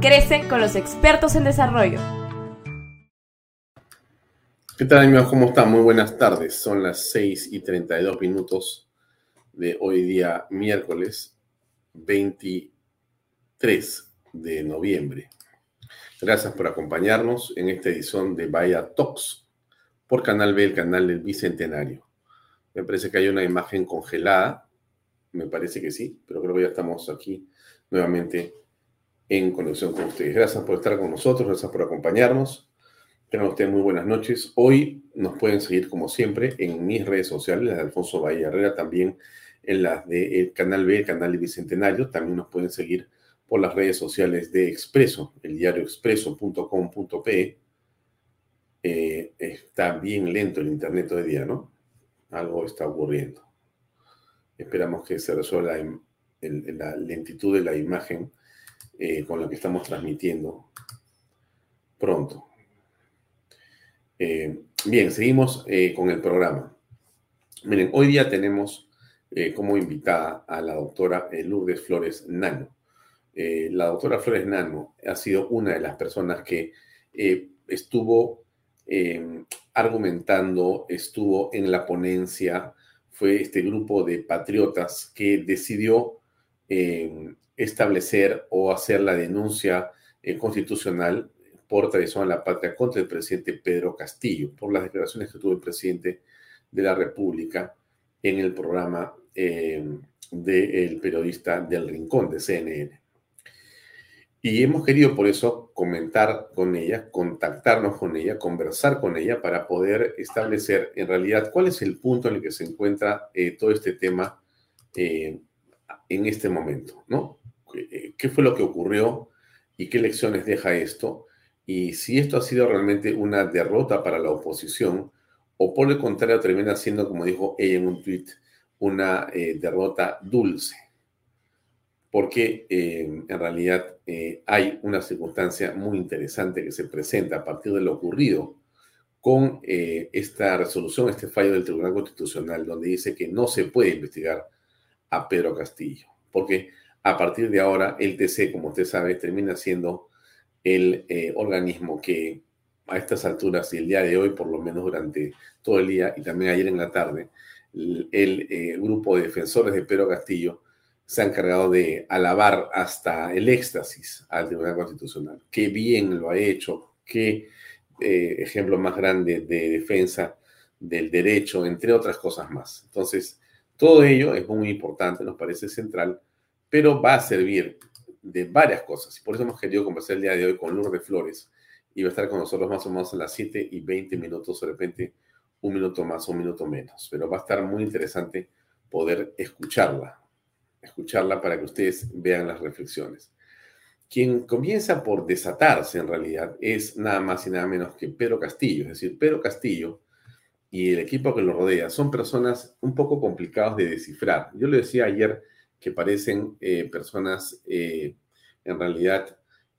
Crece con los expertos en desarrollo. ¿Qué tal amigos? ¿Cómo están? Muy buenas tardes. Son las 6 y 32 minutos de hoy día miércoles 23 de noviembre. Gracias por acompañarnos en esta edición de Vaya Talks por Canal B, el canal del Bicentenario. Me parece que hay una imagen congelada, me parece que sí, pero creo que ya estamos aquí nuevamente en conexión con ustedes. Gracias por estar con nosotros, gracias por acompañarnos. Tengan ustedes muy buenas noches. Hoy nos pueden seguir, como siempre, en mis redes sociales, las de Alfonso Bahía Herrera, también en las del Canal B, el canal de Bicentenario. También nos pueden seguir por las redes sociales de Expreso, el diario expreso.com.pe. Eh, está bien lento el internet hoy día, ¿no? Algo está ocurriendo. Esperamos que se resuelva la lentitud de la imagen eh, con lo que estamos transmitiendo pronto. Eh, bien, seguimos eh, con el programa. Miren, hoy día tenemos como invitada a la doctora Lourdes Flores Nano. la doctora Flores Nano ha sido una de las personas que estuvo argumentando, estuvo en la ponencia, fue este grupo de patriotas que decidió establecer o hacer la denuncia eh, constitucional por traición a la patria contra el presidente Pedro Castillo, por las declaraciones que tuvo el presidente de la República en el programa eh, del periodista del Rincón de CNN. Y hemos querido por eso comentar con ella, contactarnos con ella, conversar con ella para poder establecer en realidad cuál es el punto en el que se encuentra eh, todo este tema en este momento, ¿no? Eh, qué fue lo que ocurrió y qué lecciones deja esto, y si esto ha sido realmente una derrota para la oposición, o por el contrario termina siendo, como dijo ella en un tuit, una eh, derrota dulce, porque eh, en realidad hay una circunstancia muy interesante que se presenta a partir de lo ocurrido con esta resolución, este fallo del Tribunal Constitucional, donde dice que no se puede investigar a Pedro Castillo, porque a partir de ahora, el TC, como usted sabe, termina siendo el eh, organismo que a estas alturas y el día de hoy, por lo menos durante todo el día y también ayer en la tarde, el, eh, grupo de defensores de Pedro Castillo se ha encargado de alabar hasta el éxtasis al Tribunal Constitucional. Qué bien lo ha hecho, qué eh, ejemplo más grande de defensa del derecho, entre otras cosas más. Entonces, todo ello es muy importante, nos parece central pero va a servir de varias cosas. Y por eso hemos querido conversar el día de hoy con Lourdes Flores. Y va a estar con nosotros más o menos a las 7 y 20 minutos, de repente un minuto más o un minuto menos. Pero va a estar muy interesante poder escucharla, escucharla para que ustedes vean las reflexiones. Quien comienza por desatarse en realidad es nada más y nada menos que Pedro Castillo. Es decir, Pedro Castillo y el equipo que lo rodea son personas un poco complicados de descifrar. Yo le decía ayer que parecen eh, personas eh, en realidad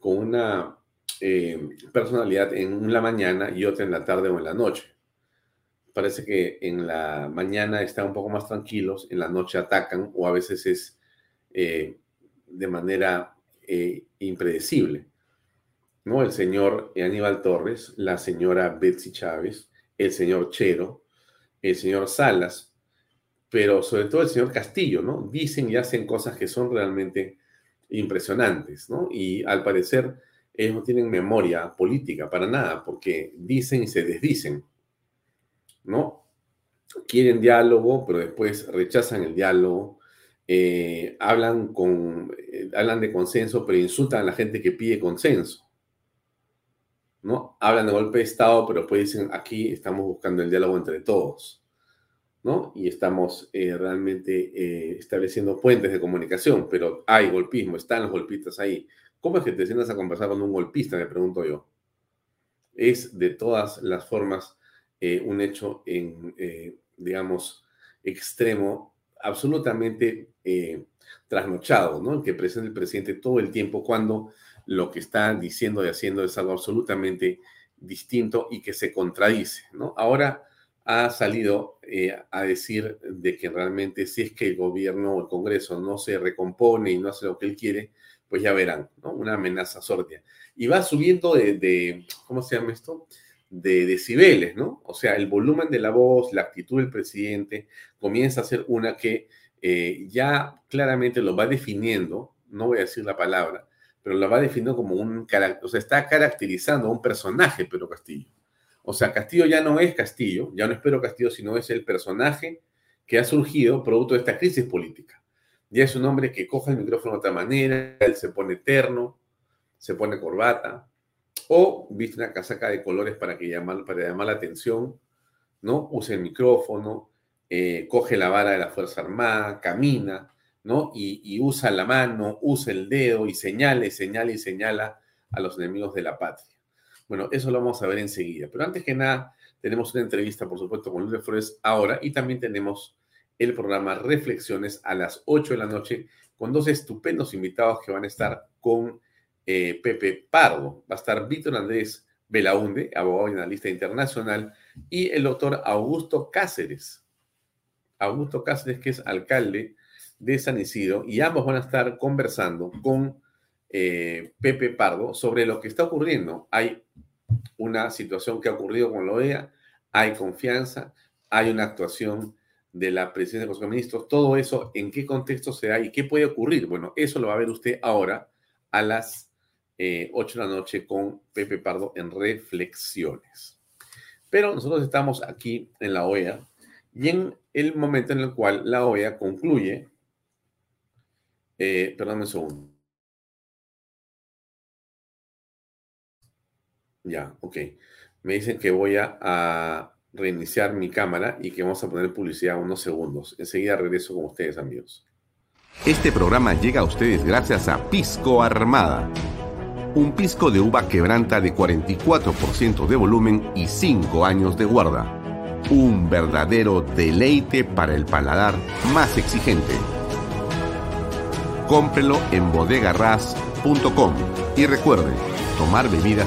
con una eh, personalidad en la mañana y otra en la tarde o en la noche. Parece que en la mañana están un poco más tranquilos, en la noche atacan o a veces es de manera impredecible. ¿no? El señor Aníbal Torres, la señora Betsy Chávez, el señor Chero, el señor Salas, pero sobre todo el señor Castillo, ¿no? Dicen y hacen cosas que son realmente impresionantes, ¿no? Y al parecer ellos no tienen memoria política para nada, porque dicen y se desdicen, ¿no? Quieren diálogo, pero después rechazan el diálogo, eh, hablan, con, eh, hablan de consenso, pero insultan a la gente que pide consenso. ¿No? Hablan de golpe de Estado, pero después dicen, aquí estamos buscando el diálogo entre todos, ¿no? Y estamos eh, realmente eh, estableciendo puentes de comunicación, pero hay golpismo, están los golpistas ahí. ¿Cómo es que te sientas a conversar con un golpista? Me pregunto yo. Es de todas las formas eh, un hecho en, digamos, extremo, absolutamente trasnochado, ¿no? Que presenta el presidente todo el tiempo cuando lo que está diciendo y haciendo es algo absolutamente distinto y que se contradice, ¿no? Ahora ha salido eh, a decir de que realmente si es que el gobierno o el Congreso no se recompone y no hace lo que él quiere, pues ya verán, ¿no? Una amenaza sordia. Y va subiendo de, ¿cómo se llama esto? De decibeles, ¿no? O sea, el volumen de la voz, la actitud del presidente comienza a ser una que eh, ya claramente lo va definiendo, no voy a decir la palabra, pero la va definiendo como un, o sea, está caracterizando a un personaje Pedro Castillo. O sea, Castillo ya no es Castillo, ya no es Pedro Castillo, sino es el personaje que ha surgido producto de esta crisis política. Ya es un hombre que coge el micrófono de otra manera, él se pone terno, se pone corbata, o viste una casaca de colores para, que llamar, para llamar la atención, ¿no? Usa el micrófono, eh, coge la vara de la Fuerza Armada, camina, Y, usa la mano, usa el dedo y señala y señala y señala a los enemigos de la patria. Bueno, eso lo vamos a ver enseguida. Pero antes que nada, tenemos una entrevista, por supuesto, con Luis Flores ahora y también tenemos el programa Reflexiones a las 8 de la noche con dos estupendos invitados que van a estar con eh, Pepe Pardo. Va a estar Víctor Andrés Belaunde, abogado y analista internacional, y el doctor Augusto Cáceres. Augusto Cáceres, que es alcalde de San Isidro y ambos van a estar conversando con eh, Pepe Pardo sobre lo que está ocurriendo. Hay una situación que ha ocurrido con la OEA, hay confianza, hay una actuación de la presidencia de los ministros, todo eso, en qué contexto se da y qué puede ocurrir. Bueno, eso lo va a ver usted ahora a las 8 eh, de la noche con Pepe Pardo en Reflexiones. Pero nosotros estamos aquí en la OEA y en el momento en el cual la OEA concluye eh, perdón un segundo. Ya, ok. Me dicen que voy a, reiniciar mi cámara y que vamos a poner publicidad unos segundos. Enseguida regreso con ustedes, amigos. Este programa llega a ustedes gracias a Pisco Armada. Un pisco de uva quebranta de 44% de volumen y 5 años de guarda. Un verdadero deleite para el paladar más exigente. Cómprelo en bodegarras.com y recuerde, tomar bebidas